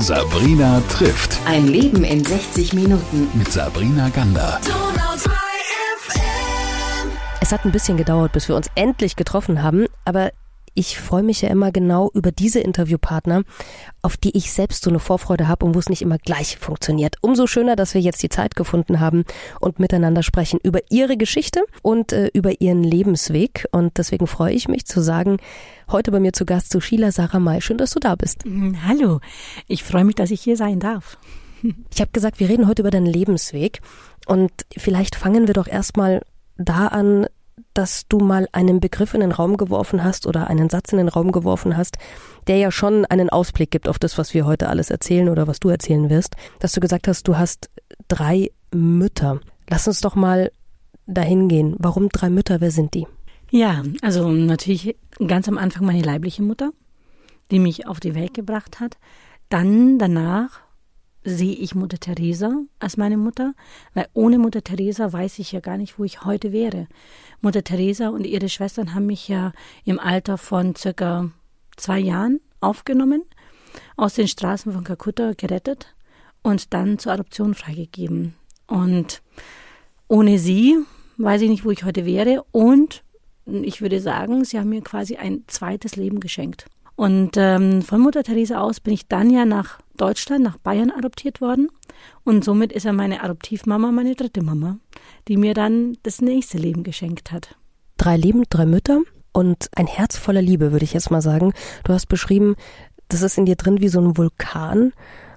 Sabrina trifft. Ein Leben in 60 Minuten. Mit Sabrina Gander. Es hat ein bisschen gedauert, bis wir uns endlich getroffen haben, aber ich freue mich ja immer genau über diese Interviewpartner, auf die ich selbst so eine Vorfreude habe und wo es nicht immer gleich funktioniert. Umso schöner, dass wir jetzt die Zeit gefunden haben und miteinander sprechen über ihre Geschichte und äh, über ihren Lebensweg. Und deswegen freue ich mich zu sagen, heute bei mir zu Gast zu Sheila Sarah May. Schön, dass du da bist. Mm, hallo, ich freue mich, dass ich hier sein darf. Ich habe gesagt, wir reden heute über deinen Lebensweg und vielleicht fangen wir doch erstmal da an, dass du mal einen Begriff in den Raum geworfen hast oder einen Satz in den Raum geworfen hast, der ja schon einen Ausblick gibt auf das, was wir heute alles erzählen oder was du erzählen wirst, dass du gesagt hast, du hast drei Mütter. Lass uns doch mal dahin gehen. Warum drei Mütter? Wer sind die? Ja, also natürlich ganz am Anfang meine leibliche Mutter, die mich auf die Welt gebracht hat. Dann danach sehe ich Mutter Teresa als meine Mutter, weil ohne Mutter Teresa weiß ich ja gar nicht, wo ich heute wäre. Mutter Teresa und ihre Schwestern haben mich ja im Alter von circa zwei Jahren aufgenommen, aus den Straßen von Kalkutta gerettet und dann zur Adoption freigegeben. Und ohne sie weiß ich nicht, wo ich heute wäre. Und ich würde sagen, sie haben mir quasi ein zweites Leben geschenkt. Und ähm, von Mutter Teresa aus bin ich dann ja nach Deutschland, nach Bayern adoptiert worden. Und somit ist er meine Adoptivmama, meine dritte Mama, die mir dann das nächste Leben geschenkt hat. Drei Leben, drei Mütter und ein Herz voller Liebe, würde ich jetzt mal sagen. Du hast beschrieben, das ist in dir drin wie so ein Vulkan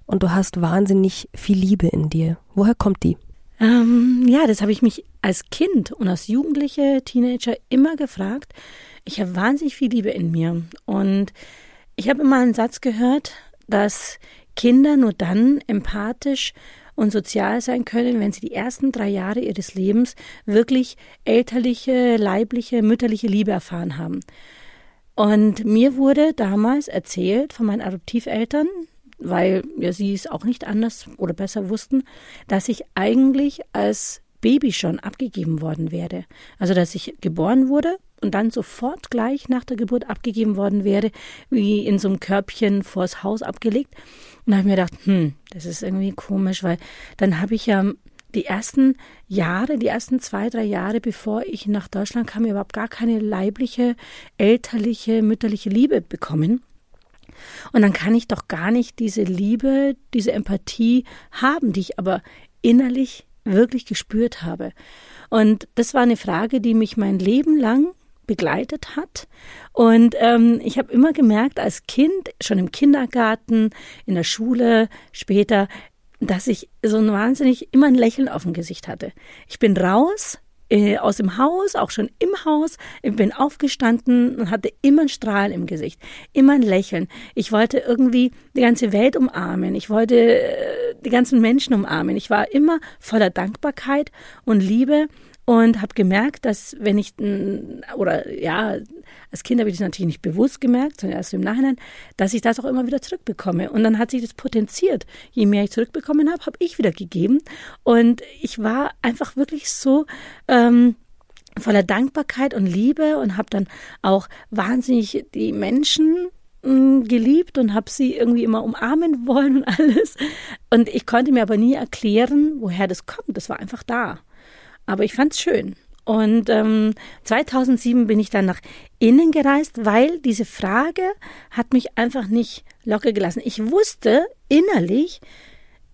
und du hast wahnsinnig viel Liebe in dir. Woher kommt die? Ähm, ja, das habe ich mich als Kind und als Jugendliche, Teenager immer gefragt. Ich habe wahnsinnig viel Liebe in mir. Und ich habe immer einen Satz gehört, dass Kinder nur dann empathisch und sozial sein können, wenn sie die ersten drei Jahre ihres Lebens wirklich elterliche, leibliche, mütterliche Liebe erfahren haben. Und mir wurde damals erzählt von meinen Adoptiveltern, weil ja sie es auch nicht anders oder besser wussten, dass ich eigentlich als Baby schon abgegeben worden wäre. Also dass ich geboren wurde und dann sofort gleich nach der Geburt abgegeben worden wäre, wie in so einem Körbchen vors Haus abgelegt. Und da habe ich mir gedacht, hm, das ist irgendwie komisch, weil dann habe ich ja die ersten Jahre, die ersten zwei, drei Jahre, bevor ich nach Deutschland kam, überhaupt gar keine leibliche, elterliche, mütterliche Liebe bekommen. Und dann kann ich doch gar nicht diese Liebe, diese Empathie haben, die ich aber innerlich wirklich gespürt habe. Und das war eine Frage, die mich mein Leben lang begleitet hat. Und ähm, ich habe immer gemerkt, als Kind, schon im Kindergarten, in der Schule, später, dass ich so ein wahnsinnig immer ein Lächeln auf dem Gesicht hatte. Ich bin raus, äh, aus dem Haus, auch schon im Haus. Bin aufgestanden und hatte immer ein Strahlen im Gesicht, immer ein Lächeln. Ich wollte irgendwie die ganze Welt umarmen. Ich wollte äh, die ganzen Menschen umarmen. Ich war immer voller Dankbarkeit und Liebe und habe gemerkt, dass wenn ich oder ja, als Kind habe ich das natürlich nicht bewusst gemerkt, sondern erst im Nachhinein, dass ich das auch immer wieder zurückbekomme. Und dann hat sich das potenziert. Je mehr ich zurückbekommen habe, habe ich wieder gegeben. Und ich war einfach wirklich so ähm, voller Dankbarkeit und Liebe und habe dann auch wahnsinnig die Menschen hm, geliebt und habe sie irgendwie immer umarmen wollen und alles. Und ich konnte mir aber nie erklären, woher das kommt. Das war einfach da. Aber ich fand es schön. Und ähm, 2007 bin ich dann nach innen gereist, weil diese Frage hat mich einfach nicht locker gelassen. Ich wusste innerlich,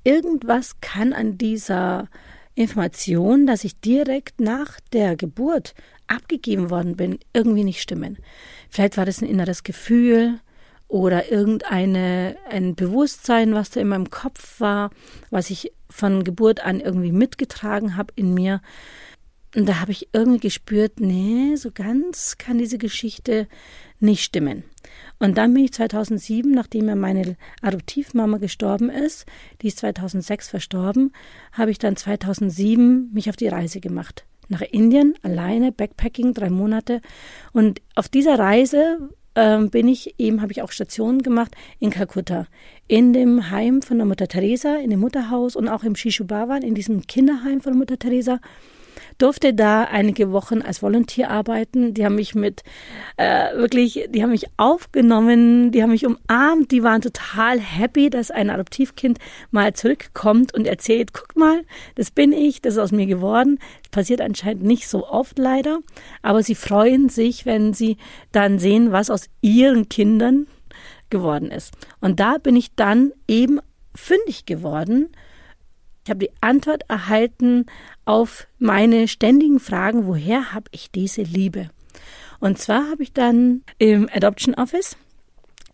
irgendwas kann an dieser Information, dass ich direkt nach der Geburt abgegeben worden bin, irgendwie nicht stimmen. Vielleicht war das ein inneres Gefühl oder irgendeine ein Bewusstsein, was da in meinem Kopf war, was ich von Geburt an irgendwie mitgetragen habe in mir. Und da habe ich irgendwie gespürt, nee, so ganz kann diese Geschichte nicht stimmen. Und dann bin ich 2007, nachdem ja meine Adoptivmama gestorben ist, die ist 2006 verstorben, habe ich dann 2007 mich auf die Reise gemacht. Nach Indien, alleine, Backpacking, drei Monate. Und auf dieser Reise ähm, bin ich eben, habe ich auch Stationen gemacht in Kalkutta. In dem Heim von der Mutter Teresa, in dem Mutterhaus und auch im Shishubawan, in diesem Kinderheim von der Mutter Teresa. Durfte da einige Wochen als Volontier arbeiten. Die haben mich mit äh, wirklich, die haben mich aufgenommen, die haben mich umarmt, die waren total happy, dass ein Adoptivkind mal zurückkommt und erzählt, guck mal, das bin ich, das ist aus mir geworden. Das passiert anscheinend nicht so oft leider, aber sie freuen sich, wenn sie dann sehen, was aus ihren Kindern geworden ist. Und da bin ich dann eben fündig geworden. Ich habe die Antwort erhalten auf meine ständigen Fragen, woher habe ich diese Liebe? Und zwar habe ich dann im Adoption Office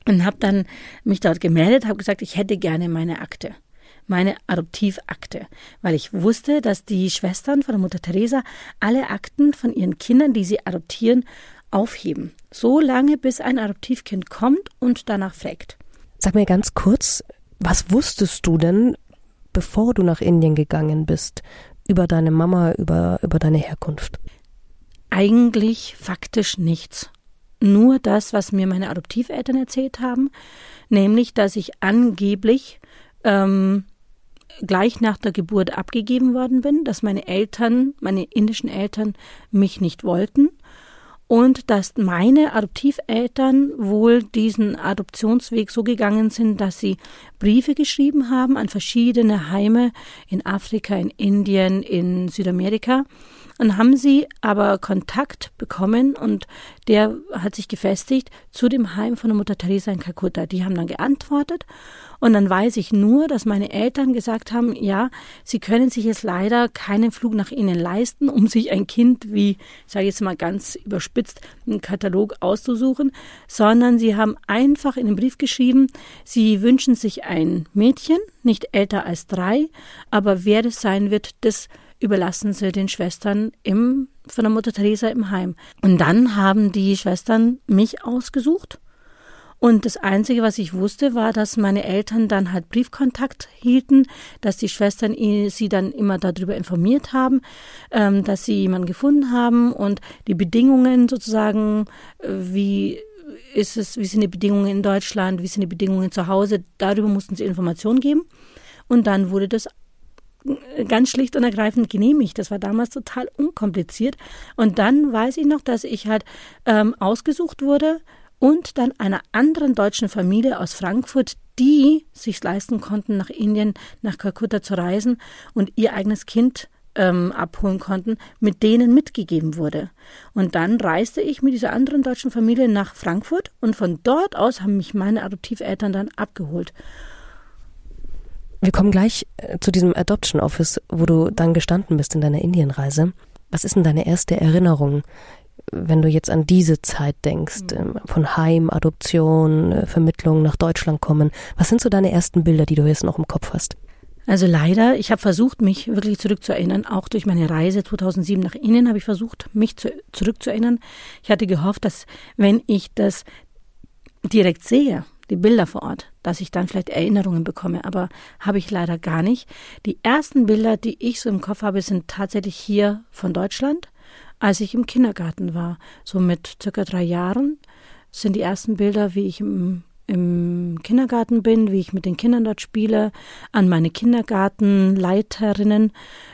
und habe dann mich dort gemeldet, habe gesagt, ich hätte gerne meine Akte, meine Adoptivakte, weil ich wusste, dass die Schwestern von der Mutter Teresa alle Akten von ihren Kindern, die sie adoptieren, aufheben. So lange, bis ein Adoptivkind kommt und danach fragt. Sag mir ganz kurz, was wusstest du denn, bevor du nach Indien gegangen bist, über deine Mama, über, über deine Herkunft? Eigentlich faktisch nichts. Nur das, was mir meine Adoptiveltern erzählt haben, nämlich, dass ich angeblich ähm, gleich nach der Geburt abgegeben worden bin, dass meine Eltern, meine indischen Eltern mich nicht wollten und dass meine Adoptiveltern wohl diesen Adoptionsweg so gegangen sind, dass sie Briefe geschrieben haben an verschiedene Heime in Afrika, in Indien, in Südamerika. Dann haben sie aber Kontakt bekommen und der hat sich gefestigt zu dem Heim von der Mutter Teresa in Kalkutta. Die haben dann geantwortet und dann weiß ich nur, dass meine Eltern gesagt haben, ja, sie können sich jetzt leider keinen Flug nach ihnen leisten, um sich ein Kind, wie, ich sage jetzt mal ganz überspitzt, einen Katalog auszusuchen, sondern sie haben einfach in den Brief geschrieben, sie wünschen sich ein Mädchen, nicht älter als drei, aber wer das sein wird, das überlassen sie den Schwestern im, von der Mutter Teresa im Heim. Und dann haben die Schwestern mich ausgesucht und das Einzige, was ich wusste, war, dass meine Eltern dann halt Briefkontakt hielten, dass die Schwestern sie dann immer darüber informiert haben, ähm, dass sie jemanden gefunden haben und die Bedingungen sozusagen, äh, wie ist es, wie sind die Bedingungen in Deutschland, wie sind die Bedingungen zu Hause, darüber mussten sie Informationen geben. Und dann wurde das ganz schlicht und ergreifend genehmigt. Das war damals total unkompliziert. Und dann weiß ich noch, dass ich halt ähm, ausgesucht wurde und dann einer anderen deutschen Familie aus Frankfurt, die sich leisten konnten, nach Indien, nach Kalkutta zu reisen und ihr eigenes Kind ähm, abholen konnten, mit denen mitgegeben wurde. Und dann reiste ich mit dieser anderen deutschen Familie nach Frankfurt und von dort aus haben mich meine Adoptiveltern dann abgeholt. Wir kommen gleich äh, zu diesem Adoption Office, wo du dann gestanden bist in deiner Indienreise. Was ist denn deine erste Erinnerung wenn du jetzt an diese Zeit denkst, mhm. Ähm, von Heim, Adoption, äh, Vermittlung nach Deutschland kommen, was sind so deine ersten Bilder, die du jetzt noch im Kopf hast? Also leider, ich habe versucht, mich wirklich zurückzuerinnern. Auch durch meine Reise 2007 nach Indien habe ich versucht, mich zu, zurückzuerinnern. Ich hatte gehofft, dass wenn ich das direkt sehe, die Bilder vor Ort, dass ich dann vielleicht Erinnerungen bekomme, aber habe ich leider gar nicht. Die ersten Bilder, die ich so im Kopf habe, sind tatsächlich hier von Deutschland als ich im Kindergarten war. So mit circa drei Jahren sind die ersten Bilder, wie ich im, im Kindergarten bin, wie ich mit den Kindern dort spiele, an meine Kindergartenleiterinnen,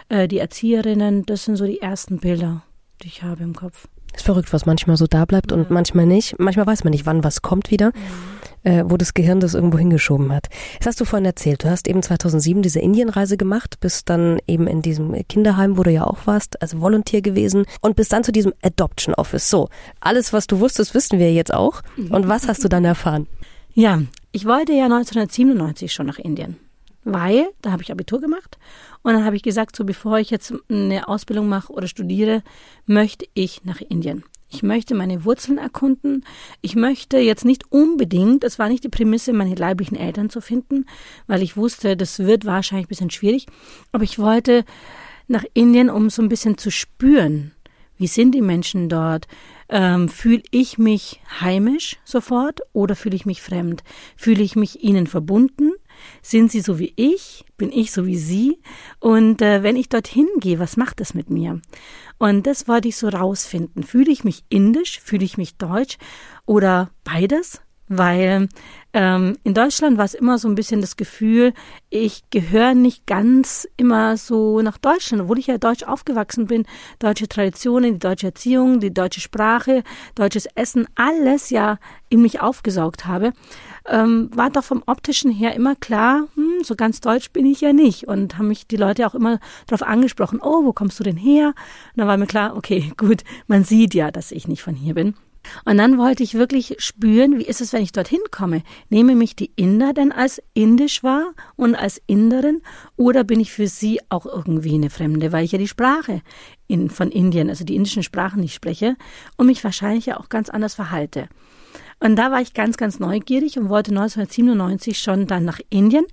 äh, die Erzieherinnen. Das sind so die ersten Bilder, die ich habe im Kopf. Ist verrückt, was manchmal so da bleibt und manchmal nicht. Manchmal weiß man nicht, wann was kommt wieder, mhm. Äh, wo das Gehirn das irgendwo hingeschoben hat. Das hast du vorhin erzählt. Du hast eben 2007 diese Indienreise gemacht, bist dann eben in diesem Kinderheim, wo du ja auch warst, als Volontier gewesen und bist dann zu diesem Adoption Office. So, alles, was du wusstest, wissen wir jetzt auch. Mhm. Und was hast du dann erfahren? Ja, ich wollte ja 1997 schon nach Indien weil da habe ich Abitur gemacht und dann habe ich gesagt, so bevor ich jetzt eine Ausbildung mache oder studiere, möchte ich nach Indien. Ich möchte meine Wurzeln erkunden. Ich möchte jetzt nicht unbedingt, das war nicht die Prämisse, meine leiblichen Eltern zu finden, weil ich wusste, das wird wahrscheinlich ein bisschen schwierig, aber ich wollte nach Indien, um so ein bisschen zu spüren, wie sind die Menschen dort, ähm, fühle ich mich heimisch sofort oder fühle ich mich fremd? Fühle ich mich ihnen verbunden? Sind sie so wie ich? Bin ich so wie sie? Und äh, wenn ich dorthin gehe, was macht das mit mir? Und das wollte ich so rausfinden. Fühle ich mich indisch? Fühle ich mich deutsch? Oder beides? weil ähm, in Deutschland war es immer so ein bisschen das Gefühl, ich gehöre nicht ganz immer so nach Deutschland, obwohl ich ja deutsch aufgewachsen bin. Deutsche Traditionen, die deutsche Erziehung, die deutsche Sprache, deutsches Essen, alles ja in mich aufgesaugt habe, ähm, war doch vom optischen her immer klar, hm, so ganz deutsch bin ich ja nicht. Und haben mich die Leute auch immer darauf angesprochen, oh, wo kommst du denn her? Und dann war mir klar, okay, gut, man sieht ja, dass ich nicht von hier bin. Und dann wollte ich wirklich spüren, wie ist es, wenn ich dorthin komme? Nehme mich die Inder denn als indisch wahr und als Inderin oder bin ich für sie auch irgendwie eine Fremde, weil ich ja die Sprache in, von Indien, also die indischen Sprachen nicht spreche und mich wahrscheinlich ja auch ganz anders verhalte. Und da war ich ganz, ganz neugierig und wollte 1997 schon dann nach Indien,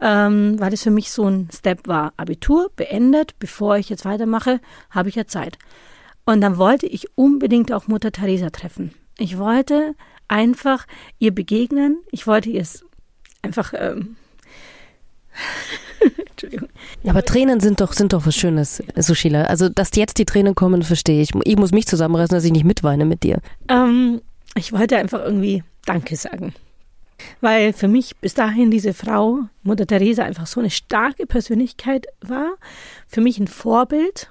ähm, weil es für mich so ein Step war. Abitur beendet, bevor ich jetzt weitermache, habe ich ja Zeit. Und dann wollte ich unbedingt auch Mutter Teresa treffen. Ich wollte einfach ihr begegnen. Ich wollte ihr es einfach. Ähm Entschuldigung. Aber Tränen sind doch, sind doch was Schönes, Sushila. Also, dass jetzt die Tränen kommen, verstehe ich. Ich muss mich zusammenreißen, dass ich nicht mitweine mit dir. Ähm, ich wollte einfach irgendwie Danke sagen. Weil für mich bis dahin diese Frau, Mutter Teresa, einfach so eine starke Persönlichkeit war. Für mich ein Vorbild.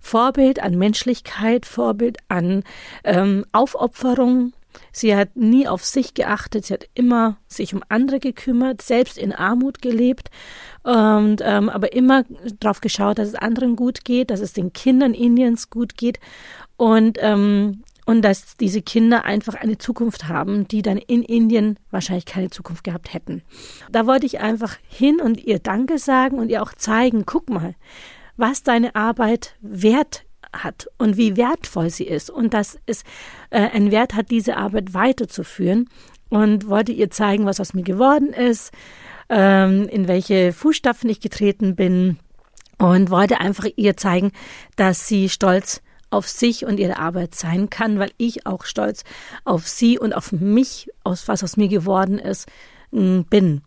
Vorbild an Menschlichkeit, Vorbild an ähm, Aufopferung. Sie hat nie auf sich geachtet, sie hat immer sich um andere gekümmert, selbst in Armut gelebt und ähm, aber immer darauf geschaut, dass es anderen gut geht, dass es den Kindern Indiens gut geht und ähm, und dass diese Kinder einfach eine Zukunft haben, die dann in Indien wahrscheinlich keine Zukunft gehabt hätten. Da wollte ich einfach hin und ihr Danke sagen und ihr auch zeigen, guck mal, was deine Arbeit wert hat und wie wertvoll sie ist. Und dass es äh, einen Wert hat, diese Arbeit weiterzuführen. Und wollte ihr zeigen, was aus mir geworden ist, ähm, in welche Fußstapfen ich getreten bin. Und wollte einfach ihr zeigen, dass sie stolz auf sich und ihre Arbeit sein kann, weil ich auch stolz auf sie und auf mich, aus was aus mir geworden ist, bin.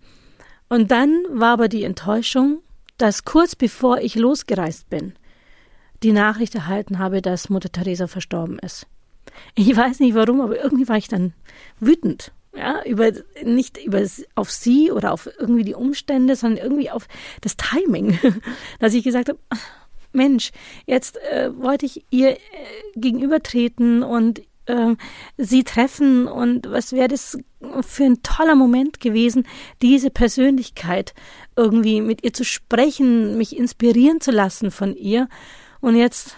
Und dann war aber die Enttäuschung, dass kurz bevor ich losgereist bin, die Nachricht erhalten habe, dass Mutter Teresa verstorben ist. Ich weiß nicht warum, aber irgendwie war ich dann wütend. Ja, über, nicht über, auf sie oder auf irgendwie die Umstände, sondern irgendwie auf das Timing, dass ich gesagt habe, Mensch, jetzt äh, wollte ich ihr äh, gegenübertreten und äh, sie treffen und was wäre das für ein toller Moment gewesen, diese Persönlichkeit irgendwie mit ihr zu sprechen, mich inspirieren zu lassen von ihr. Und jetzt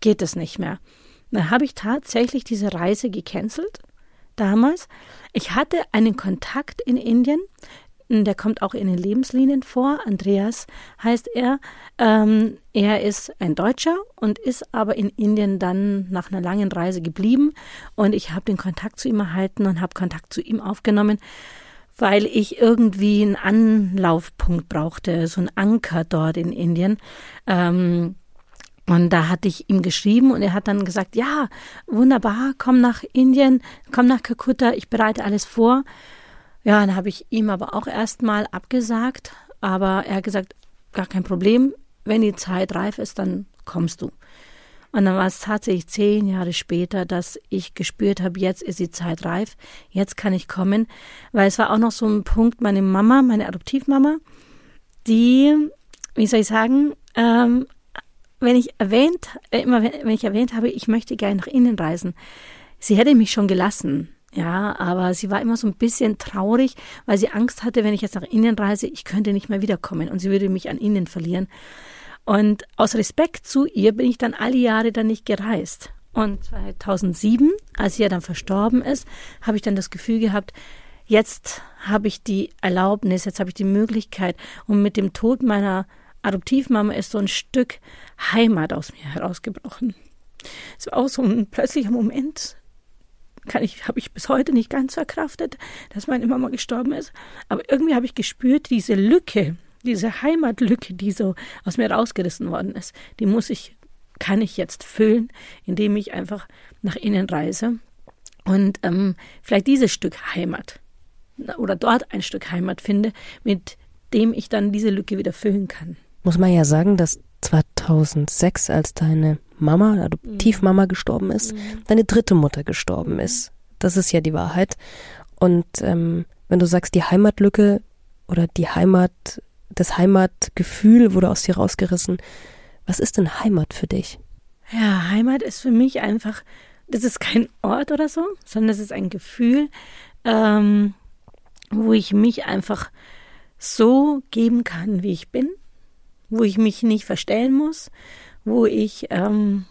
geht es nicht mehr. Dann habe ich tatsächlich diese Reise gecancelt damals. Ich hatte einen Kontakt in Indien, der kommt auch in den Lebenslinien vor. Andreas heißt er. Ähm, er ist ein Deutscher und ist aber in Indien dann nach einer langen Reise geblieben. Und ich habe den Kontakt zu ihm erhalten und habe Kontakt zu ihm aufgenommen, weil ich irgendwie einen Anlaufpunkt brauchte, so einen Anker dort in Indien. Ähm, und da hatte ich ihm geschrieben und er hat dann gesagt, ja, wunderbar, komm nach Indien, komm nach Kalkutta, ich bereite alles vor. Ja, dann habe ich ihm aber auch erstmal abgesagt, aber er hat gesagt, gar kein Problem, wenn die Zeit reif ist, dann kommst du. Und dann war es tatsächlich zehn Jahre später, dass ich gespürt habe, jetzt ist die Zeit reif, jetzt kann ich kommen, weil es war auch noch so ein Punkt, meine Mama, meine Adoptivmama, die, wie soll ich sagen, ähm, wenn ich erwähnt, äh, immer wenn ich erwähnt habe, ich möchte gerne nach Indien reisen, sie hätte mich schon gelassen. Ja, aber sie war immer so ein bisschen traurig, weil sie Angst hatte, wenn ich jetzt nach Indien reise, ich könnte nicht mehr wiederkommen und sie würde mich an Indien verlieren. Und aus Respekt zu ihr bin ich dann alle Jahre dann nicht gereist. Und 2007, als sie ja dann verstorben ist, habe ich dann das Gefühl gehabt, jetzt habe ich die Erlaubnis, jetzt habe ich die Möglichkeit und mit dem Tod meiner Adoptivmama ist so ein Stück Heimat aus mir herausgebrochen. Es war auch so ein plötzlicher Moment, kann ich, habe ich bis heute nicht ganz verkraftet, dass meine Mama gestorben ist. Aber irgendwie habe ich gespürt, diese Lücke, diese Heimatlücke, die so aus mir rausgerissen worden ist, die muss ich, kann ich jetzt füllen, indem ich einfach nach innen reise und ähm, vielleicht dieses Stück Heimat oder dort ein Stück Heimat finde, mit dem ich dann diese Lücke wieder füllen kann. Muss man ja sagen, dass 2006, als deine Mama, Adoptivmama gestorben ist, mhm. deine dritte Mutter gestorben ist. Das ist ja die Wahrheit. Und ähm, wenn du sagst, die Heimatlücke oder die Heimat, das Heimatgefühl wurde aus dir rausgerissen, was ist denn Heimat für dich? Ja, Heimat ist für mich einfach, das ist kein Ort oder so, sondern das ist ein Gefühl, ähm, wo ich mich einfach so geben kann, wie ich bin, wo ich mich nicht verstellen muss, wo ich ähm,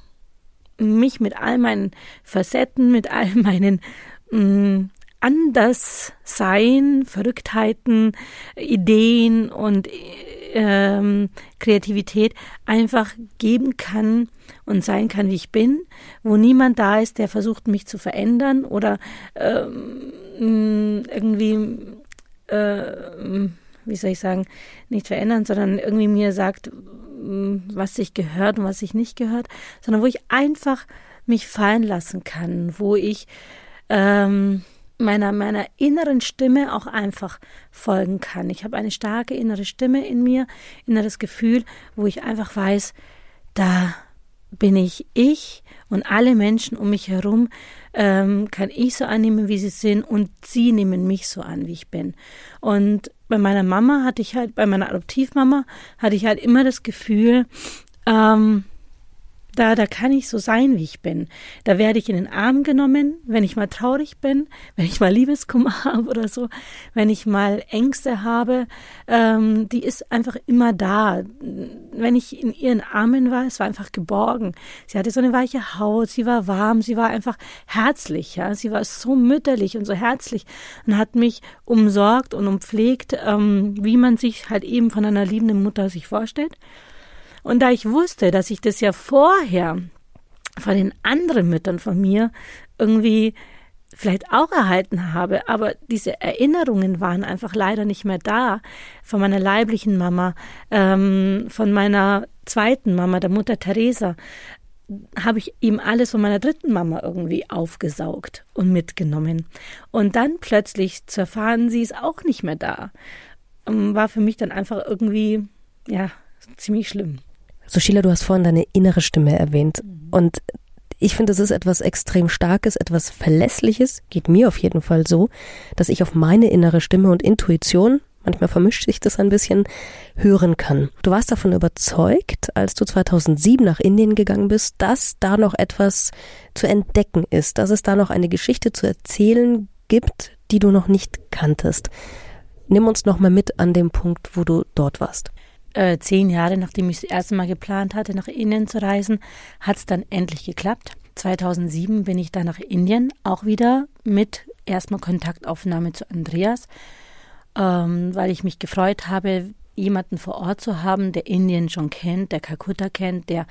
mich mit all meinen Facetten, mit all meinen mh, mm, Anderssein, Verrücktheiten, Ideen und ähm, Kreativität einfach geben kann und sein kann, wie ich bin, wo niemand da ist, der versucht, mich zu verändern oder ähm, irgendwie, äh, wie soll ich sagen, nicht verändern, sondern irgendwie mir sagt, was sich gehört und was sich nicht gehört, sondern wo ich einfach mich fallen lassen kann, wo ich ähm, meiner, meiner inneren Stimme auch einfach folgen kann. Ich habe eine starke innere Stimme in mir, inneres Gefühl, wo ich einfach weiß, da bin ich ich und alle Menschen um mich herum ähm, kann ich so annehmen, wie sie sind und sie nehmen mich so an, wie ich bin. Und bei meiner Mama hatte ich halt, bei meiner Adoptivmama hatte ich halt immer das Gefühl, ähm, da, da kann ich so sein, wie ich bin. Da werde ich in den Arm genommen, wenn ich mal traurig bin, wenn ich mal Liebeskummer habe oder so, wenn ich mal Ängste habe. Ähm, die ist einfach immer da. Wenn ich in ihren Armen war, es war einfach geborgen. Sie hatte so eine weiche Haut, sie war warm, sie war einfach herzlich. Ja, sie war so mütterlich und so herzlich und hat mich umsorgt und umpflegt, ähm, wie man sich halt eben von einer liebenden Mutter sich vorstellt. Und da ich wusste, dass ich das ja vorher von den anderen Müttern von mir irgendwie vielleicht auch erhalten habe, aber diese Erinnerungen waren einfach leider nicht mehr da. Von meiner leiblichen Mama, ähm, von meiner zweiten Mama, der Mutter Teresa, habe ich ihm alles von meiner dritten Mama irgendwie aufgesaugt und mitgenommen. Und dann plötzlich zu erfahren, sie ist auch nicht mehr da, ähm, war für mich dann einfach irgendwie, ja, ziemlich schlimm. So, Sheila, du hast vorhin deine innere Stimme erwähnt. Mhm. Und ich finde, es ist etwas extrem Starkes, etwas Verlässliches, geht mir auf jeden Fall so, dass ich auf meine innere Stimme und Intuition, manchmal vermischt sich das ein bisschen, hören kann. Du warst davon überzeugt, als du 2007 nach Indien gegangen bist, dass da noch etwas zu entdecken ist, dass es da noch eine Geschichte zu erzählen gibt, die du noch nicht kanntest. Nimm uns noch mal mit an dem Punkt, wo du dort warst äh, zehn Jahre nachdem ich das erste Mal geplant hatte, nach Indien zu reisen, hat es dann endlich geklappt. 2007 bin ich dann nach Indien, auch wieder mit erstmal Kontaktaufnahme zu Andreas, ähm, weil ich mich gefreut habe, jemanden vor Ort zu haben, der Indien schon kennt, der Kalkutta kennt, der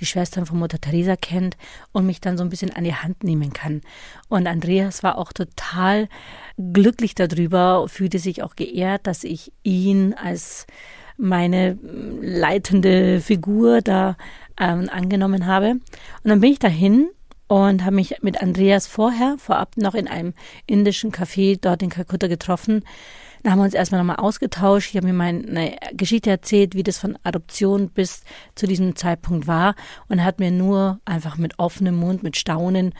die Schwestern von Mutter Teresa kennt und mich dann so ein bisschen an die Hand nehmen kann. Und Andreas war auch total glücklich darüber, fühlte sich auch geehrt, dass ich ihn als meine leitende Figur da ähm, angenommen habe. Und dann bin ich dahin und habe mich mit Andreas vorher, vorab noch in einem indischen Café dort in Kalkutta getroffen. Da haben wir uns erstmal nochmal ausgetauscht. Ich habe mir meine Geschichte erzählt, wie das von Adoption bis zu diesem Zeitpunkt war und er hat mir nur einfach mit offenem Mund, mit Staunen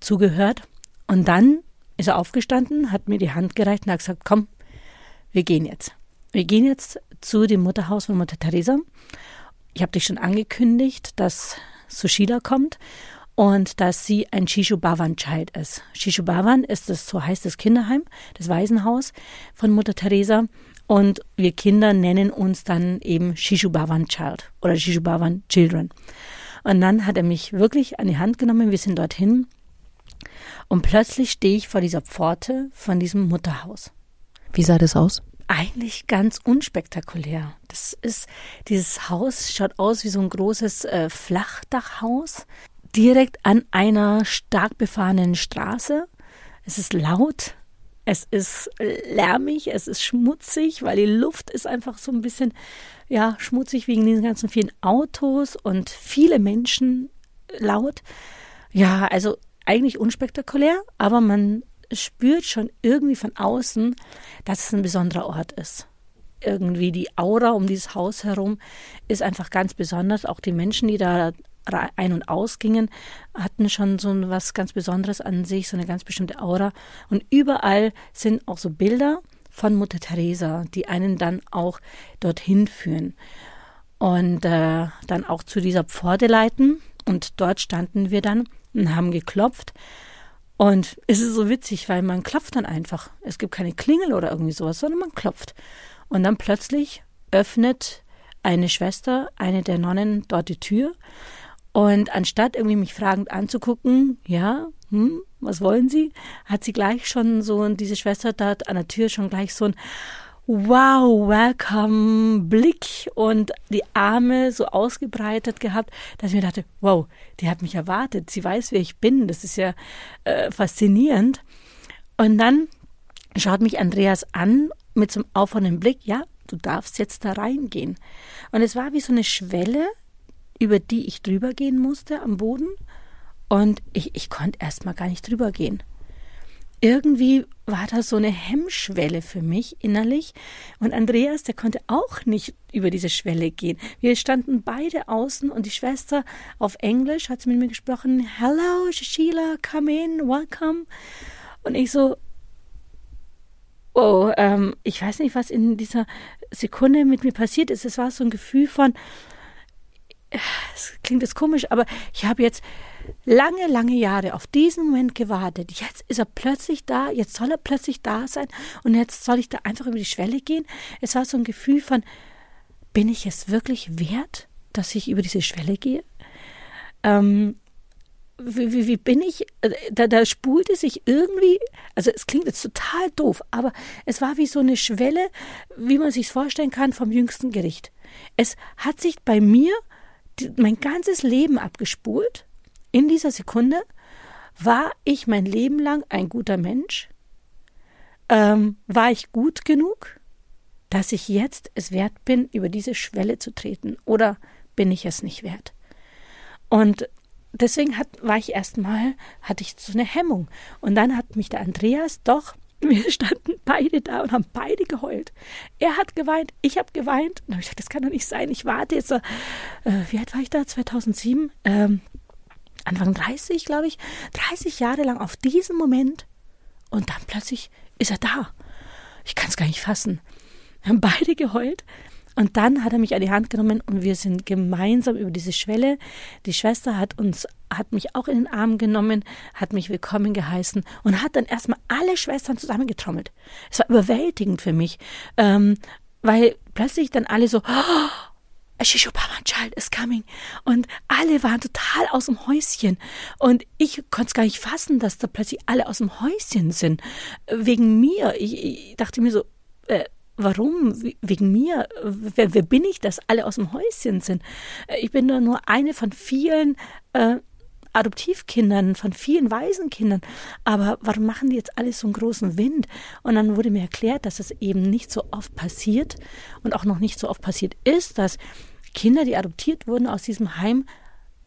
zugehört. Und dann ist er aufgestanden, hat mir die Hand gereicht und hat gesagt, komm, wir gehen jetzt. Wir gehen jetzt zu dem Mutterhaus von Mutter Teresa. Ich habe dich schon angekündigt, dass Sushila kommt und dass sie ein Shishu Bhavan Child ist. Shishu Bhavan ist das, so heißt das Kinderheim, das Waisenhaus von Mutter Teresa. Und wir Kinder nennen uns dann eben Shishu Bhavan Child oder Shishu Bhavan Children. Und dann hat er mich wirklich an die Hand genommen, wir sind dorthin. Und plötzlich stehe ich vor dieser Pforte von diesem Mutterhaus. Wie sah das aus? Eigentlich ganz unspektakulär. Das ist, dieses Haus schaut aus wie so ein großes äh, Flachdachhaus, direkt an einer stark befahrenen Straße. Es ist laut, es ist lärmig, es ist schmutzig, weil die Luft ist einfach so ein bisschen, ja, schmutzig wegen diesen ganzen vielen Autos und viele Menschen laut. Ja, also eigentlich unspektakulär, aber man spürt schon irgendwie von außen, dass es ein besonderer Ort ist. Irgendwie die Aura um dieses Haus herum ist einfach ganz besonders. Auch die Menschen, die da ein- und ausgingen, hatten schon so was ganz Besonderes an sich, so eine ganz bestimmte Aura. Und überall sind auch so Bilder von Mutter Teresa, die einen dann auch dorthin führen. Und äh, dann auch zu dieser Pforte leiten. Und dort standen wir dann und haben geklopft. Und es ist so witzig, weil man klopft dann einfach. Es gibt keine Klingel oder irgendwie sowas, sondern man klopft. Und dann plötzlich öffnet eine Schwester, eine der Nonnen, dort die Tür. Und anstatt irgendwie mich fragend anzugucken, ja, hm, was wollen Sie, hat sie gleich schon so, diese Schwester dort an der Tür schon gleich so ein Wow, welcome Blick und die Arme so ausgebreitet gehabt, dass ich mir dachte, wow, die hat mich erwartet, sie weiß, wer ich bin, das ist ja äh, faszinierend. Und dann schaut mich Andreas an mit so einem auffordernden Blick, ja, du darfst jetzt da reingehen. Und es war wie so eine Schwelle, über die ich drüber gehen musste am Boden. Und ich, ich konnte erst mal gar nicht drüber gehen. Irgendwie war da so eine Hemmschwelle für mich innerlich. Und Andreas, der konnte auch nicht über diese Schwelle gehen. Wir standen beide außen und die Schwester auf Englisch hat mit mir gesprochen. Hello, Sheila, come in, welcome. Und ich so, oh, ähm, ich weiß nicht, was in dieser Sekunde mit mir passiert ist. Es war so ein Gefühl von, es klingt jetzt komisch, aber ich habe jetzt lange, lange Jahre auf diesen Moment gewartet. Jetzt ist er plötzlich da, jetzt soll er plötzlich da sein und jetzt soll ich da einfach über die Schwelle gehen. Es war so ein Gefühl von, bin ich es wirklich wert, dass ich über diese Schwelle gehe? Ähm, wie, wie, wie bin ich, äh, da, da spulte sich irgendwie, also es klingt jetzt total doof, aber es war wie so eine Schwelle, wie man sich vorstellen kann vom jüngsten Gericht. Es hat sich bei mir mein ganzes Leben abgespult. In dieser Sekunde war ich mein Leben lang ein guter Mensch? Ähm, war ich gut genug, dass ich jetzt es wert bin, über diese Schwelle zu treten? Oder bin ich es nicht wert? Und deswegen hat, war ich erstmal, hatte ich so eine Hemmung. Und dann hat mich der Andreas doch, wir standen beide da und haben beide geheult. Er hat geweint, ich habe geweint. Und dann habe ich gesagt, das kann doch nicht sein. Ich warte jetzt, äh, wie alt war ich da? 2007? Ähm, Anfang 30, glaube ich. 30 Jahre lang auf diesen Moment. Und dann plötzlich ist er da. Ich kann es gar nicht fassen. Wir haben beide geheult. Und dann hat er mich an die Hand genommen und wir sind gemeinsam über diese Schwelle. Die Schwester hat uns, hat mich auch in den Arm genommen, hat mich willkommen geheißen und hat dann erstmal alle Schwestern zusammengetrommelt. Es war überwältigend für mich, ähm, weil plötzlich dann alle so, oh, Shishupama Child is coming. Und alle waren total aus dem Häuschen. Und ich konnte es gar nicht fassen, dass da plötzlich alle aus dem Häuschen sind. Wegen mir. Ich, ich dachte mir so, äh, Warum? Wegen mir? Wer, wer, bin ich, dass alle aus dem Häuschen sind? Äh, ich bin nur eine von vielen äh, Adoptivkindern, von vielen Waisenkindern. Aber warum machen die jetzt alle so einen großen Wind? Und dann wurde mir erklärt, dass es eben nicht so oft passiert und auch noch nicht so oft passiert ist, dass Kinder, die adoptiert wurden aus diesem Heim,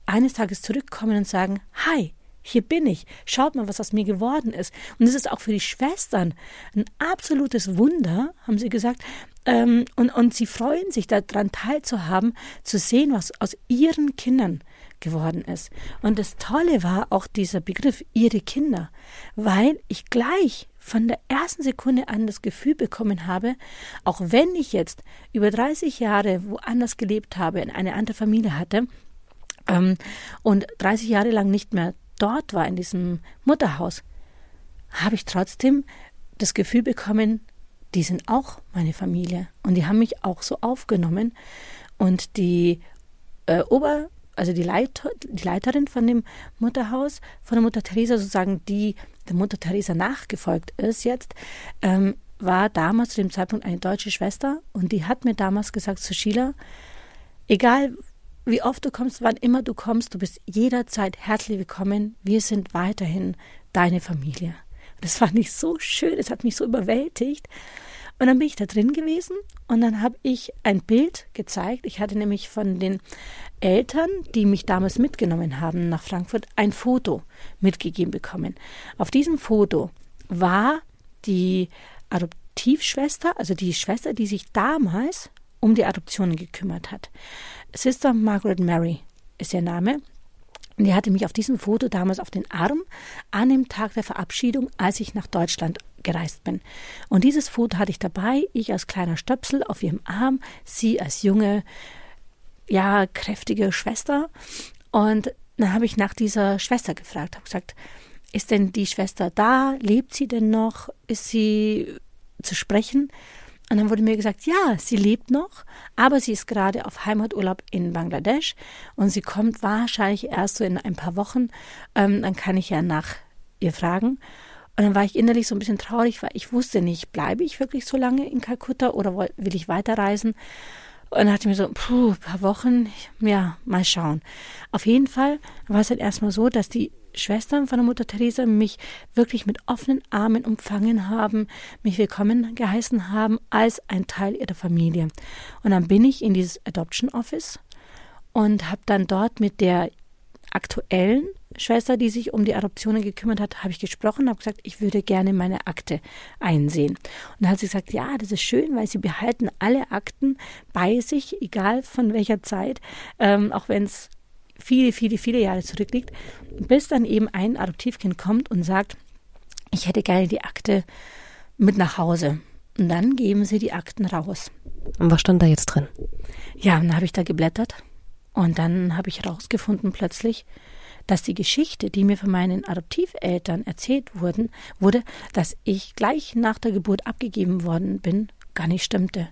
eines Tages zurückkommen und sagen, Hi, hier bin ich. Schaut mal, was aus mir geworden ist. Und es ist auch für die Schwestern ein absolutes Wunder, haben sie gesagt. Ähm, und, und sie freuen sich daran teilzuhaben, zu sehen, was aus ihren Kindern geworden ist. Und das Tolle war auch dieser Begriff ihre Kinder, weil ich gleich von der ersten Sekunde an das Gefühl bekommen habe, auch wenn ich jetzt über 30 Jahre woanders gelebt habe, in eine andere Familie hatte ähm, und 30 Jahre lang nicht mehr dort war, in diesem Mutterhaus, habe ich trotzdem das Gefühl bekommen, die sind auch meine Familie und die haben mich auch so aufgenommen. Und die äh, Ober, also die, Leiter, die Leiterin von dem Mutterhaus, von der Mutter Teresa, sozusagen, die der Mutter Teresa nachgefolgt ist jetzt, ähm, war damals zu dem Zeitpunkt eine deutsche Schwester und die hat mir damals gesagt zu Sheila, egal wie oft du kommst, wann immer du kommst, du bist jederzeit herzlich willkommen. Wir sind weiterhin deine Familie. Das fand ich so schön, es hat mich so überwältigt. Und dann bin ich da drin gewesen und dann habe ich ein Bild gezeigt. Ich hatte nämlich von den Eltern, die mich damals mitgenommen haben nach Frankfurt, ein Foto mitgegeben bekommen. Auf diesem Foto war die Adoptivschwester, also die Schwester, die sich damals um die Adoptionen gekümmert hat. Sister Margaret Mary. ist ihr Name. Und die hatte mich auf diesem Foto damals auf den Arm an dem Tag der Verabschiedung, als ich nach Deutschland gereist bin. Und dieses Foto hatte ich dabei, ich als kleiner Stöpsel auf ihrem Arm, sie als junge, ja, kräftige Schwester. Und dann habe ich nach dieser Schwester gefragt, habe gesagt, ist denn die Schwester da? Lebt sie denn noch? Ist sie zu sprechen? Und dann wurde mir gesagt, ja, sie lebt noch, aber sie ist gerade auf Heimaturlaub in Bangladesch und sie kommt wahrscheinlich erst so in ein paar Wochen. Ähm, dann kann ich ja nach ihr fragen. Und dann war ich innerlich so ein bisschen traurig, weil ich wusste nicht, bleibe ich wirklich so lange in Kalkutta oder will ich weiterreisen? Und dann dachte ich mir so, puh, ein paar Wochen, ja, mal schauen. Auf jeden Fall war es dann erstmal so, dass die Schwestern von der Mutter Teresa mich wirklich mit offenen Armen umfangen haben, mich willkommen geheißen haben als ein Teil ihrer Familie. Und dann bin ich in dieses Adoption Office und habe dann dort mit der aktuellen Schwester, die sich um die Adoptionen gekümmert hat, habe ich gesprochen, habe gesagt, ich würde gerne meine Akte einsehen. Und dann hat sie gesagt, ja, das ist schön, weil sie behalten alle Akten bei sich, egal von welcher Zeit, ähm, auch wenn es viele, viele, viele Jahre zurückliegt, bis dann eben ein Adoptivkind kommt und sagt, ich hätte gerne die Akte mit nach Hause. Und dann geben sie die Akten raus. Und was stand da jetzt drin? Ja, dann habe ich da geblättert und dann habe ich herausgefunden plötzlich, dass die Geschichte, die mir von meinen Adoptiveltern erzählt wurden, wurde, dass ich gleich nach der Geburt abgegeben worden bin, gar nicht stimmte.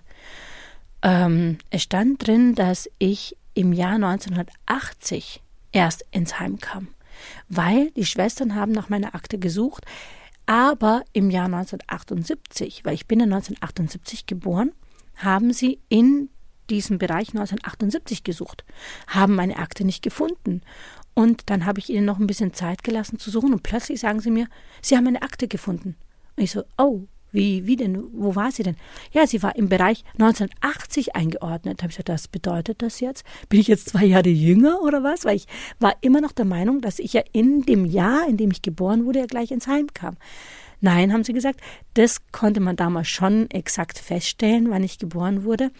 Ähm, es stand drin, dass ich im Jahr 1980 erst ins Heim kam, weil die Schwestern haben nach meiner Akte gesucht, aber im Jahr 1978, weil ich bin in 1978 geboren, haben sie in diesem Bereich 1978 gesucht, haben meine Akte nicht gefunden. Und dann habe ich ihnen noch ein bisschen Zeit gelassen zu suchen und plötzlich sagen sie mir, sie haben eine Akte gefunden. Und ich so, oh, wie, wie denn? Wo war sie denn? Ja, sie war im Bereich 1980 eingeordnet. Habe ich gesagt, das bedeutet das jetzt? Bin ich jetzt zwei Jahre jünger oder was? Weil ich war immer noch der Meinung, dass ich ja in dem Jahr, in dem ich geboren wurde, ja gleich ins Heim kam. Nein, haben sie gesagt, das konnte man damals schon exakt feststellen, wann ich geboren wurde.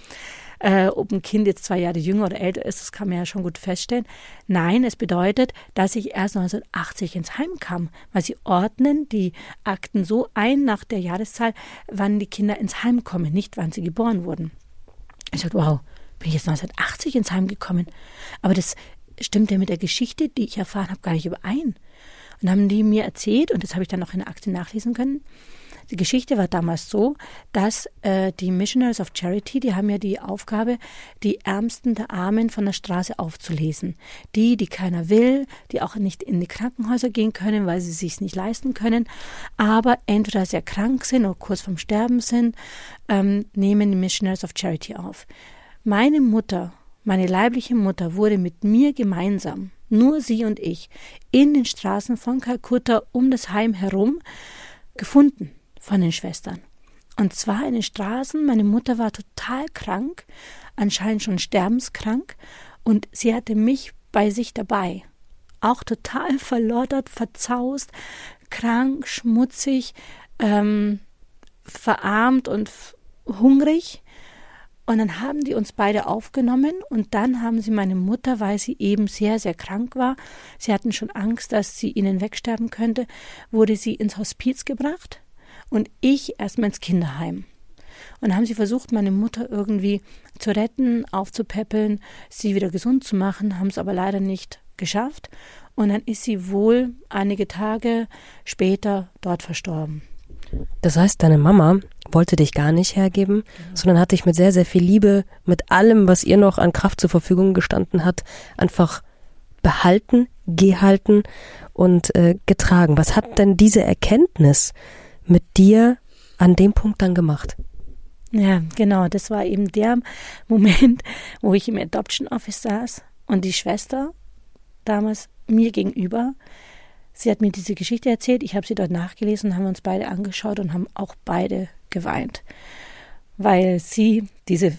Äh, ob ein Kind jetzt zwei Jahre jünger oder älter ist, das kann man ja schon gut feststellen. Nein, es bedeutet, dass ich erst 1980 ins Heim kam, weil sie ordnen die Akten so ein nach der Jahreszahl, wann die Kinder ins Heim kommen, nicht wann sie geboren wurden. Ich sagte, wow, bin ich jetzt 1980 ins Heim gekommen? Aber das stimmt ja mit der Geschichte, die ich erfahren habe, gar nicht überein. Und haben die mir erzählt, und das habe ich dann auch in der Akte nachlesen können, die Geschichte war damals so, dass äh, die Missionaries of Charity, die haben ja die Aufgabe, die Ärmsten der Armen von der Straße aufzulesen. Die, die keiner will, die auch nicht in die Krankenhäuser gehen können, weil sie sich nicht leisten können, aber entweder sehr krank sind oder kurz vorm Sterben sind, ähm, nehmen die Missionaries of Charity auf. Meine Mutter, meine leibliche Mutter, wurde mit mir gemeinsam, nur sie und ich, in den Straßen von Kalkutta um das Heim herum gefunden von den Schwestern. Und zwar in den Straßen. Meine Mutter war total krank, anscheinend schon sterbenskrank, und sie hatte mich bei sich dabei. Auch total verlottert, verzaust, krank, schmutzig, ähm, verarmt und hungrig. Und dann haben die uns beide aufgenommen und dann haben sie meine Mutter, weil sie eben sehr, sehr krank war, sie hatten schon Angst, dass sie ihnen wegsterben könnte, wurde sie ins Hospiz gebracht und ich erstmal ins Kinderheim. Und haben sie versucht, meine Mutter irgendwie zu retten, aufzupäppeln, sie wieder gesund zu machen, haben es aber leider nicht geschafft. Und dann ist sie wohl einige Tage später dort verstorben. Das heißt, deine Mama wollte dich gar nicht hergeben, genau. sondern hat dich mit sehr, sehr viel Liebe, mit allem, was ihr noch an Kraft zur Verfügung gestanden hat, einfach behalten, gehalten und äh, getragen. Was hat denn diese Erkenntnis mit dir an dem Punkt dann gemacht? Ja, genau. Das war eben der Moment, wo ich im Adoption Office saß und die Schwester damals mir gegenüber, sie hat mir diese Geschichte erzählt, ich habe sie dort nachgelesen, haben uns beide angeschaut und haben auch beide geweint, weil sie diese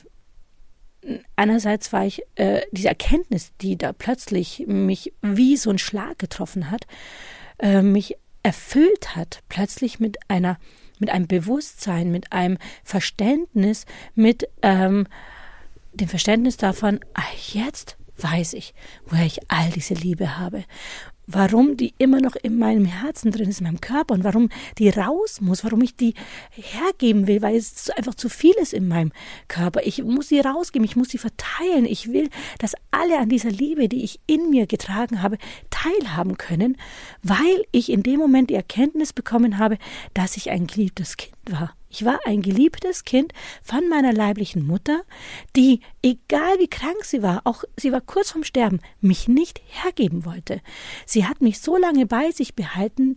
einerseits war ich äh, diese Erkenntnis, die da plötzlich mich wie so ein Schlag getroffen hat, äh, mich erfüllt hat, plötzlich mit einer, mit einem Bewusstsein, mit einem Verständnis, mit ähm, dem Verständnis davon, jetzt weiß ich, woher ich all diese Liebe habe warum die immer noch in meinem Herzen drin ist, in meinem Körper und warum die raus muss, warum ich die hergeben will, weil es einfach zu viel ist in meinem Körper. Ich muss sie rausgeben, ich muss sie verteilen. Ich will, dass alle an dieser Liebe, die ich in mir getragen habe, teilhaben können, weil ich in dem Moment die Erkenntnis bekommen habe, dass ich ein geliebtes Kind war. Ich war ein geliebtes Kind von meiner leiblichen Mutter, die, egal wie krank sie war, auch sie war kurz vorm Sterben, mich nicht hergeben wollte. Sie hat mich so lange bei sich behalten,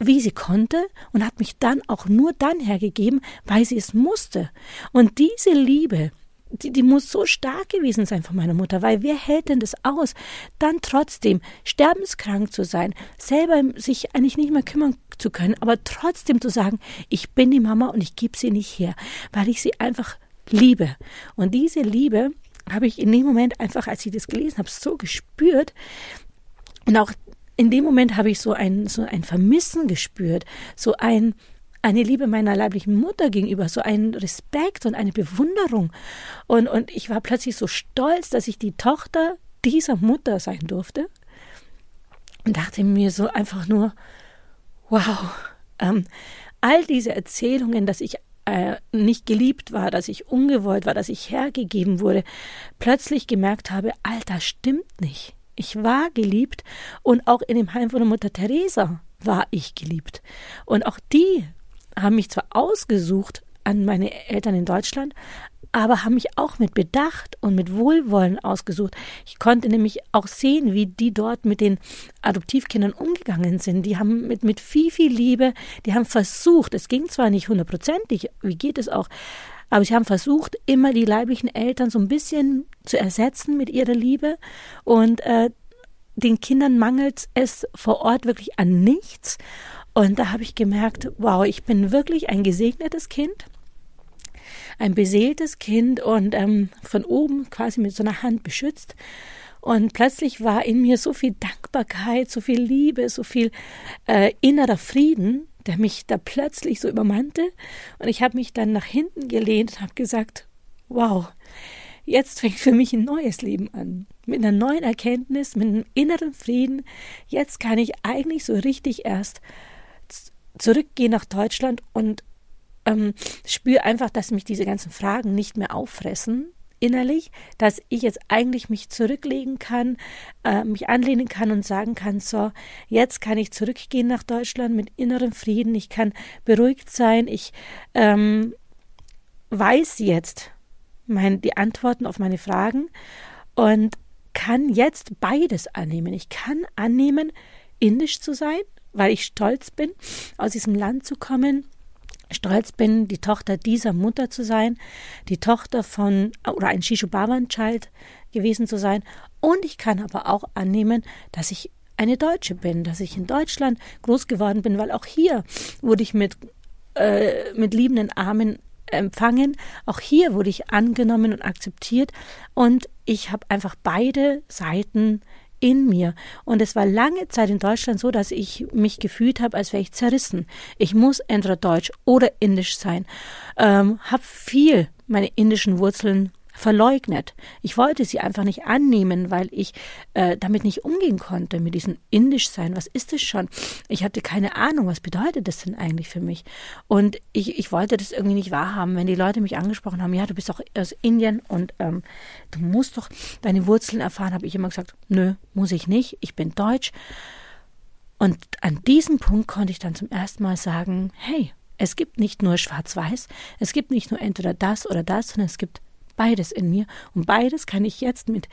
wie sie konnte und hat mich dann auch nur dann hergegeben, weil sie es musste. Und diese Liebe, die, die muss so stark gewesen sein von meiner Mutter, weil wer hält denn das aus, dann trotzdem sterbenskrank zu sein, selber sich eigentlich nicht mehr kümmern zu können, aber trotzdem zu sagen, ich bin die Mama und ich gebe sie nicht her, weil ich sie einfach liebe. Und diese Liebe habe ich in dem Moment einfach, als ich das gelesen habe, so gespürt. Und auch in dem Moment habe ich so ein, so ein Vermissen gespürt, so ein, eine Liebe meiner leiblichen Mutter gegenüber, so ein Respekt und eine Bewunderung. Und, und ich war plötzlich so stolz, dass ich die Tochter dieser Mutter sein durfte. Und dachte mir so einfach nur, wow, ähm, all diese Erzählungen, dass ich äh, nicht geliebt war, dass ich ungewollt war, dass ich hergegeben wurde, plötzlich gemerkt habe, Alter, stimmt nicht. Ich war geliebt und auch in dem Heim von der Mutter Teresa war ich geliebt. Und auch die haben mich zwar ausgesucht an meine Eltern in Deutschland, aber haben mich auch mit Bedacht und mit Wohlwollen ausgesucht. Ich konnte nämlich auch sehen, wie die dort mit den Adoptivkindern umgegangen sind. Die haben mit, mit viel, viel Liebe, die haben versucht, es ging zwar nicht hundertprozentig, wie geht es auch, aber sie haben versucht, immer die leiblichen Eltern so ein bisschen zu ersetzen mit ihrer Liebe und äh, den Kindern mangelt es vor Ort wirklich an nichts. Und da habe ich gemerkt, wow, ich bin wirklich ein gesegnetes Kind ein beseeltes Kind und ähm, von oben quasi mit so einer Hand beschützt. Und plötzlich war in mir so viel Dankbarkeit, so viel Liebe, so viel äh, innerer Frieden, der mich da plötzlich so übermannte. Und ich habe mich dann nach hinten gelehnt und habe gesagt, wow, jetzt fängt für mich ein neues Leben an. Mit einer neuen Erkenntnis, mit einem inneren Frieden. Jetzt kann ich eigentlich so richtig erst zurückgehen nach Deutschland und ähm, spüre einfach, dass mich diese ganzen Fragen nicht mehr auffressen innerlich, dass ich jetzt eigentlich mich zurücklegen kann, äh, mich anlehnen kann und sagen kann, so, jetzt kann ich zurückgehen nach Deutschland mit innerem Frieden, ich kann beruhigt sein, ich ähm, weiß jetzt mein, die Antworten auf meine Fragen und kann jetzt beides annehmen. Ich kann annehmen, indisch zu sein, weil ich stolz bin, aus diesem Land zu kommen, stolz bin, die Tochter dieser Mutter zu sein, die Tochter von oder ein Shishubawan-Child gewesen zu sein. Und ich kann aber auch annehmen, dass ich eine Deutsche bin, dass ich in Deutschland groß geworden bin, weil auch hier wurde ich mit, äh, mit liebenden Armen empfangen. Auch hier wurde ich angenommen und akzeptiert. Und ich habe einfach beide Seiten in mir. Und es war lange Zeit in Deutschland so, dass ich mich gefühlt habe, als wäre ich zerrissen. Ich muss entweder Deutsch oder Indisch sein. Ähm, habe viel meine indischen Wurzeln verleugnet. Ich wollte sie einfach nicht annehmen, weil ich äh, damit nicht umgehen konnte, mit diesem Indischsein. Was ist es schon? Ich hatte keine Ahnung, was bedeutet das denn eigentlich für mich? Und ich, ich wollte das irgendwie nicht wahrhaben, wenn die Leute mich angesprochen haben, ja, du bist doch aus Indien und ähm, du musst doch deine Wurzeln erfahren, habe ich immer gesagt, nö, muss ich nicht, ich bin deutsch. Und an diesem Punkt konnte ich dann zum ersten Mal sagen, hey, es gibt nicht nur schwarz-weiß, es gibt nicht nur entweder das oder das, sondern es gibt beides in mir und beides kann ich jetzt mit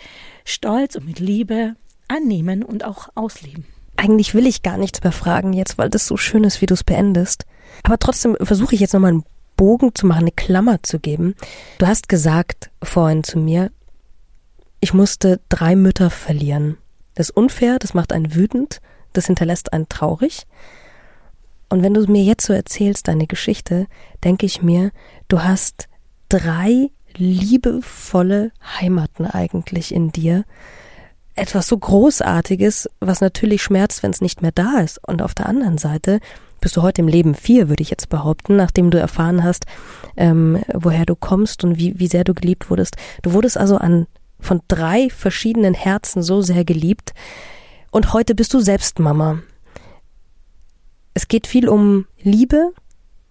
Stolz und mit Liebe annehmen und auch ausleben. Eigentlich will ich gar nichts mehr fragen jetzt, weil das so schön ist, wie du es beendest. Aber trotzdem versuche ich jetzt nochmal einen Bogen zu machen, eine Klammer zu geben. Du hast gesagt vorhin zu mir, ich musste drei Mütter verlieren. Das ist unfair, das macht einen wütend, das hinterlässt einen traurig. Und wenn du mir jetzt so erzählst, deine Geschichte, denke ich mir, du hast drei liebevolle Heimaten eigentlich in dir. Etwas so Großartiges, was natürlich schmerzt, wenn es nicht mehr da ist. Und auf der anderen Seite bist du heute im Leben vier, würde ich jetzt behaupten, nachdem du erfahren hast, ähm, woher du kommst und wie, wie sehr du geliebt wurdest. Du wurdest also an von drei verschiedenen Herzen so sehr geliebt. Und heute bist du selbst Mama. Es geht viel um Liebe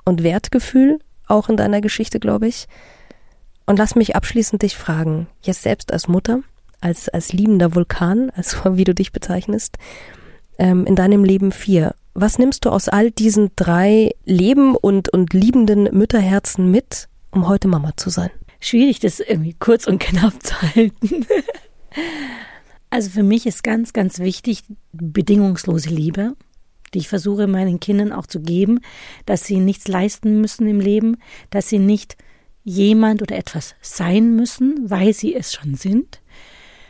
und Wertgefühl, auch in deiner Geschichte, glaube ich. Und lass mich abschließend dich fragen, jetzt selbst als Mutter, als, als liebender Vulkan, als wie du dich bezeichnest, ähm, in deinem Leben vier. Was nimmst du aus all diesen drei Leben und, und liebenden Mütterherzen mit, um heute Mama zu sein? Schwierig, das irgendwie kurz und knapp zu halten. also für mich ist ganz, ganz wichtig bedingungslose Liebe, die ich versuche meinen Kindern auch zu geben, dass sie nichts leisten müssen im Leben, dass sie nicht jemand oder etwas sein müssen, weil sie es schon sind.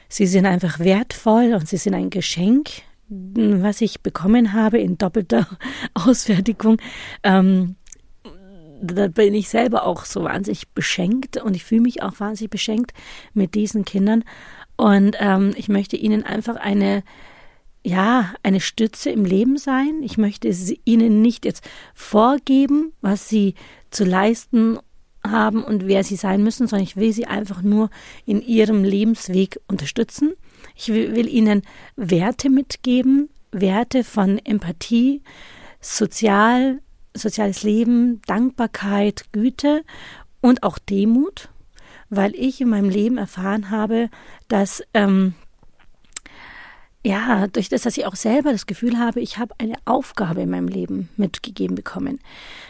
Sie sind einfach wertvoll und sie sind ein Geschenk was ich bekommen habe in doppelter Ausfertigung, ähm, da bin ich selber auch so wahnsinnig beschenkt und ich fühle mich auch wahnsinnig beschenkt mit diesen Kindern. Und ähm, ich möchte ihnen einfach eine, ja, eine Stütze im Leben sein. Ich möchte ihnen nicht jetzt vorgeben, was sie zu leisten haben und wer sie sein müssen, sondern ich will sie einfach nur in ihrem Lebensweg unterstützen. Ich will, will ihnen Werte mitgeben, Werte von Empathie, sozial, soziales Leben, Dankbarkeit, Güte und auch Demut, weil ich in meinem Leben erfahren habe, dass ähm, ja, durch das, dass ich auch selber das Gefühl habe, ich habe eine Aufgabe in meinem Leben mitgegeben bekommen.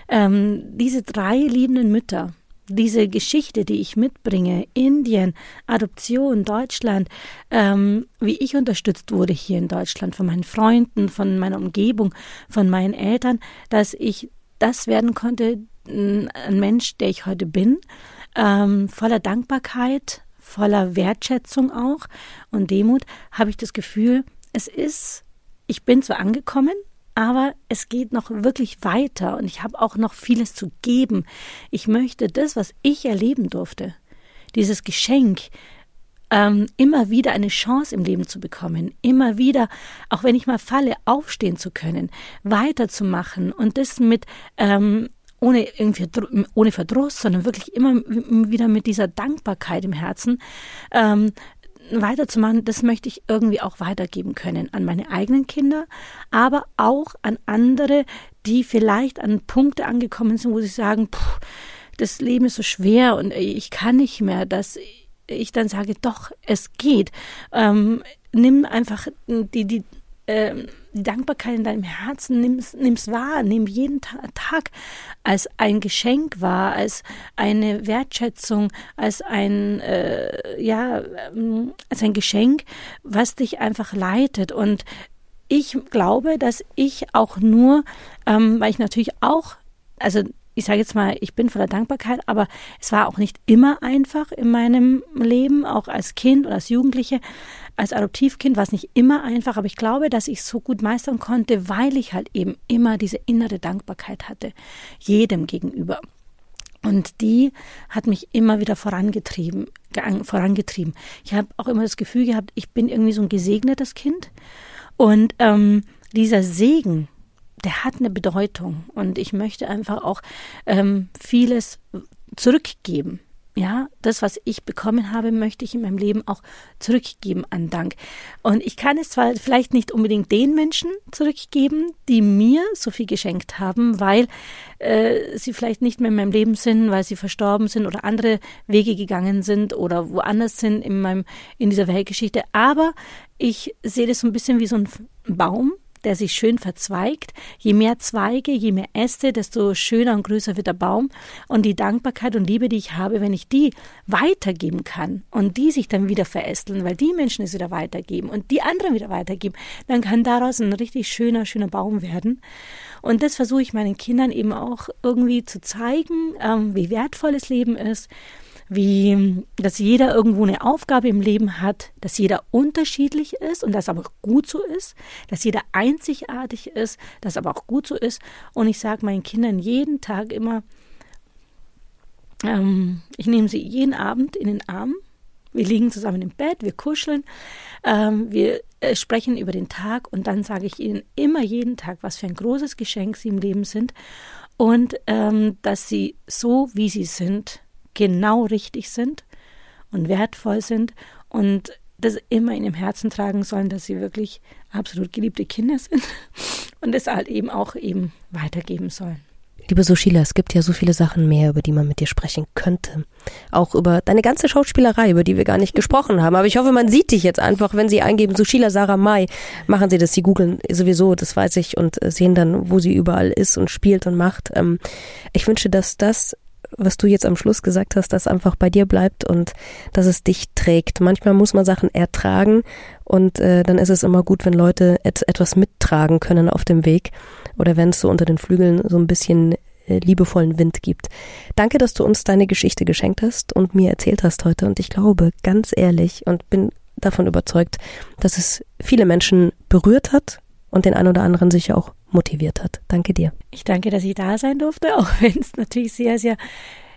Ähm, diese drei liebenden Mütter, diese Geschichte, die ich mitbringe, Indien, Adoption, Deutschland, ähm, wie ich unterstützt wurde hier in Deutschland von meinen Freunden, von meiner Umgebung, von meinen Eltern, dass ich das werden konnte, ein Mensch, der ich heute bin, ähm, voller Dankbarkeit, voller Wertschätzung auch und Demut, habe ich das Gefühl, es ist, ich bin zwar angekommen, aber es geht noch wirklich weiter und ich habe auch noch vieles zu geben. Ich möchte das, was ich erleben durfte, dieses Geschenk, ähm, immer wieder eine Chance im Leben zu bekommen, immer wieder, auch wenn ich mal falle, aufstehen zu können, weiterzumachen und das mit ähm, ohne irgendwie ohne Verdruss, sondern wirklich immer wieder mit dieser Dankbarkeit im Herzen, ähm, weiterzumachen, das möchte ich irgendwie auch weitergeben können an meine eigenen Kinder, aber auch an andere, die vielleicht an Punkte angekommen sind, wo sie sagen, puh, das Leben ist so schwer und ich kann nicht mehr, dass ich dann sage, doch, es geht. Ähm, nimm einfach die, die ähm, die Dankbarkeit in deinem Herzen, nimm's, nimm's wahr, nimm jeden Tag als ein Geschenk wahr, als eine Wertschätzung, als ein, äh, ja, ähm, als ein Geschenk, was dich einfach leitet. Und ich glaube, dass ich auch nur, ähm, weil ich natürlich auch, also ich sage jetzt mal, ich bin voller Dankbarkeit, aber es war auch nicht immer einfach in meinem Leben, auch als Kind oder als Jugendliche. Als Adoptivkind war es nicht immer einfach, aber ich glaube, dass ich es so gut meistern konnte, weil ich halt eben immer diese innere Dankbarkeit hatte, jedem gegenüber. Und die hat mich immer wieder vorangetrieben, vorangetrieben. Ich habe auch immer das Gefühl gehabt, ich bin irgendwie so ein gesegnetes Kind. Und ähm, dieser Segen, der hat eine Bedeutung und ich möchte einfach auch ähm, vieles zurückgeben. Ja, das, was ich bekommen habe, möchte ich in meinem Leben auch zurückgeben an Dank. Und ich kann es zwar vielleicht nicht unbedingt den Menschen zurückgeben, die mir so viel geschenkt haben, weil äh, sie vielleicht nicht mehr in meinem Leben sind, weil sie verstorben sind oder andere Wege gegangen sind oder woanders sind in meinem in dieser Weltgeschichte. Aber ich sehe das so ein bisschen wie so ein Baum, der sich schön verzweigt. Je mehr Zweige, je mehr Äste, desto schöner und größer wird der Baum. Und die Dankbarkeit und Liebe, die ich habe, wenn ich die weitergeben kann und die sich dann wieder verästeln, weil die Menschen es wieder weitergeben und die anderen wieder weitergeben, dann kann daraus ein richtig schöner, schöner Baum werden. Und das versuche ich meinen Kindern eben auch irgendwie zu zeigen, ähm, wie wertvoll das Leben ist wie, dass jeder irgendwo eine Aufgabe im Leben hat, dass jeder unterschiedlich ist und das aber gut so ist, dass jeder einzigartig ist, das aber auch gut so ist. Und ich sage meinen Kindern jeden Tag immer, ähm, ich nehme sie jeden Abend in den Arm. Wir liegen zusammen im Bett, wir kuscheln, ähm, wir äh, sprechen über den Tag und dann sage ich ihnen immer jeden Tag, was für ein großes Geschenk sie im Leben sind und ähm, dass sie so, wie sie sind, genau richtig sind und wertvoll sind und das immer in ihrem Herzen tragen sollen, dass sie wirklich absolut geliebte Kinder sind und es halt eben auch eben weitergeben sollen. Liebe Sushila, es gibt ja so viele Sachen mehr, über die man mit dir sprechen könnte. Auch über deine ganze Schauspielerei, über die wir gar nicht gesprochen haben. Aber ich hoffe, man sieht dich jetzt einfach, wenn Sie eingeben, Sushila Sarah Mai, machen Sie das. Sie googeln sowieso, das weiß ich, und sehen dann, wo sie überall ist und spielt und macht. Ähm, ich wünsche, dass das was du jetzt am Schluss gesagt hast, dass einfach bei dir bleibt und dass es dich trägt. Manchmal muss man Sachen ertragen und äh, dann ist es immer gut, wenn Leute et etwas mittragen können auf dem Weg oder wenn es so unter den Flügeln so ein bisschen äh, liebevollen Wind gibt. Danke, dass du uns deine Geschichte geschenkt hast und mir erzählt hast heute und ich glaube ganz ehrlich und bin davon überzeugt, dass es viele Menschen berührt hat und den ein oder anderen sicher auch motiviert hat. Danke dir. Ich danke, dass ich da sein durfte, auch wenn es natürlich sehr, sehr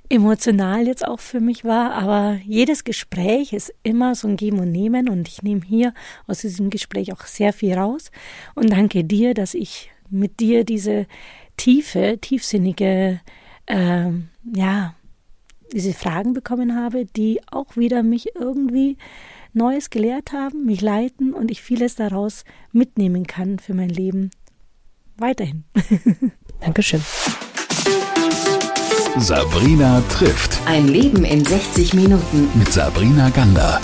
emotional jetzt auch für mich war. Aber jedes Gespräch ist immer so ein Geben und Nehmen und ich nehme hier aus diesem Gespräch auch sehr viel raus. Und danke dir, dass ich mit dir diese tiefe, tiefsinnige, äh, ja, diese Fragen bekommen habe, die auch wieder mich irgendwie Neues gelehrt haben, mich leiten und ich vieles daraus mitnehmen kann für mein Leben weiterhin. Dankeschön. Sabrina trifft. Ein Leben in 60 Minuten. Mit Sabrina Gander.